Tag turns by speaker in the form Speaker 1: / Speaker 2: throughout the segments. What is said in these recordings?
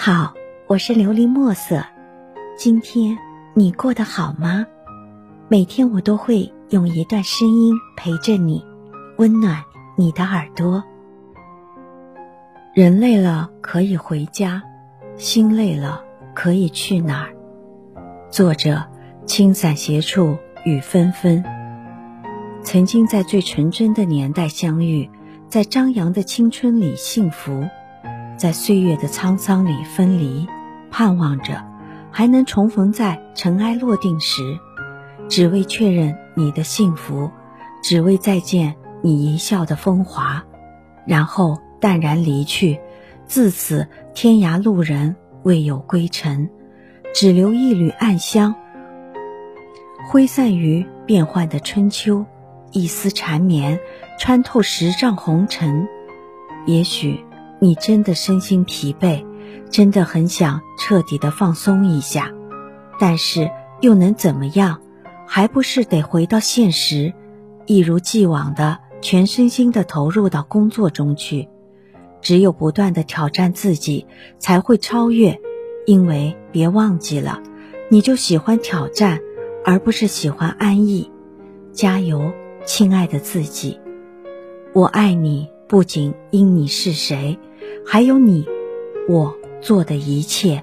Speaker 1: 好，我是琉璃墨色。今天你过得好吗？每天我都会用一段声音陪着你，温暖你的耳朵。人累了可以回家，心累了可以去哪儿？作者：青伞斜处雨纷纷。曾经在最纯真的年代相遇，在张扬的青春里幸福。在岁月的沧桑里分离，盼望着还能重逢在尘埃落定时，只为确认你的幸福，只为再见你一笑的风华，然后淡然离去。自此天涯路人未有归程，只留一缕暗香，挥散于变幻的春秋，一丝缠绵穿透十丈红尘。也许。你真的身心疲惫，真的很想彻底的放松一下，但是又能怎么样？还不是得回到现实，一如既往的全身心的投入到工作中去。只有不断的挑战自己，才会超越。因为别忘记了，你就喜欢挑战，而不是喜欢安逸。加油，亲爱的自己，我爱你，不仅因你是谁。还有你，我做的一切，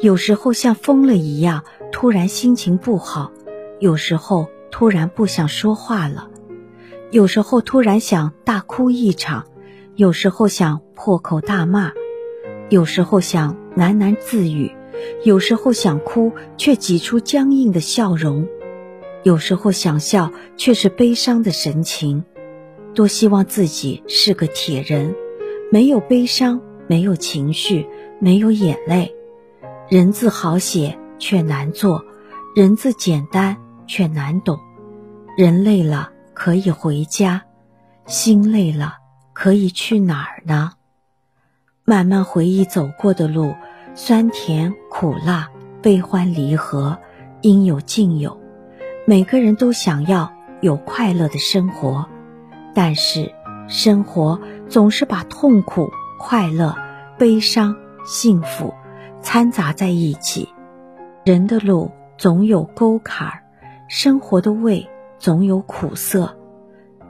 Speaker 1: 有时候像疯了一样，突然心情不好；有时候突然不想说话了；有时候突然想大哭一场；有时候想破口大骂；有时候想喃喃自语；有时候想哭却挤出僵硬的笑容；有时候想笑却是悲伤的神情。多希望自己是个铁人。没有悲伤，没有情绪，没有眼泪，人字好写却难做，人字简单却难懂。人累了可以回家，心累了可以去哪儿呢？慢慢回忆走过的路，酸甜苦辣，悲欢离合，应有尽有。每个人都想要有快乐的生活，但是。生活总是把痛苦、快乐、悲伤、幸福掺杂在一起，人的路总有沟坎，生活的味总有苦涩。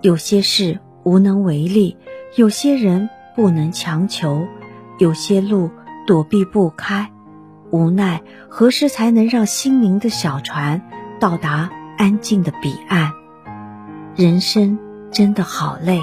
Speaker 1: 有些事无能为力，有些人不能强求，有些路躲避不开。无奈何时才能让心灵的小船到达安静的彼岸？人生真的好累。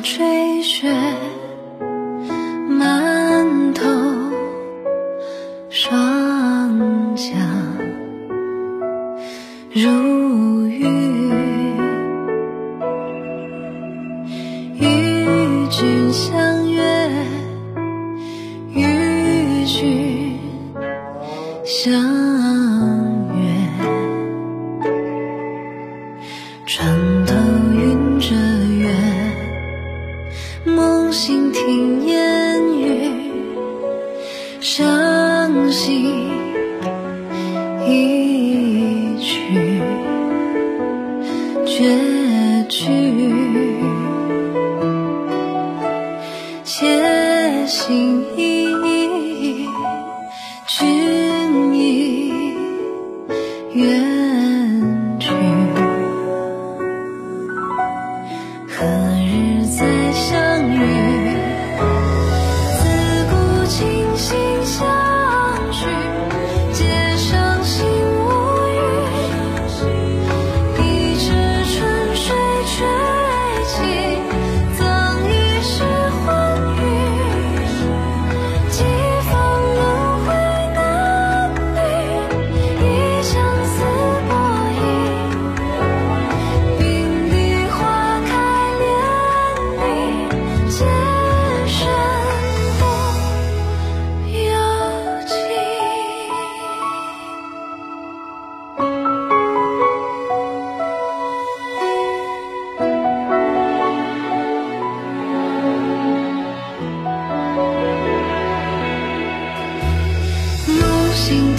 Speaker 2: 吹雪，满头霜降如雨，一曲，绝句，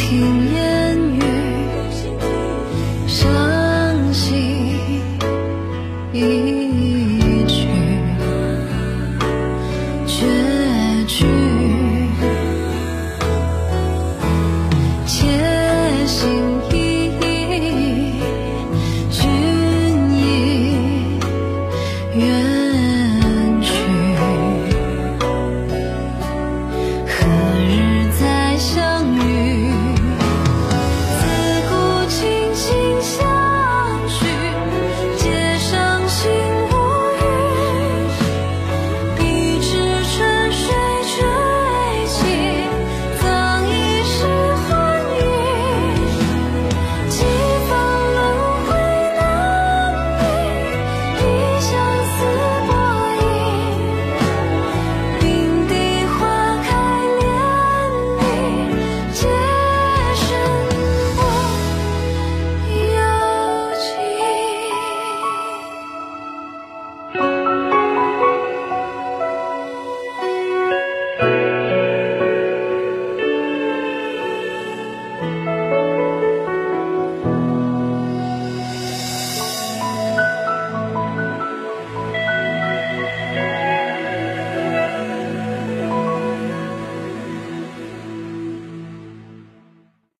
Speaker 2: 听烟雨，伤心一曲绝句，切心意，君已远。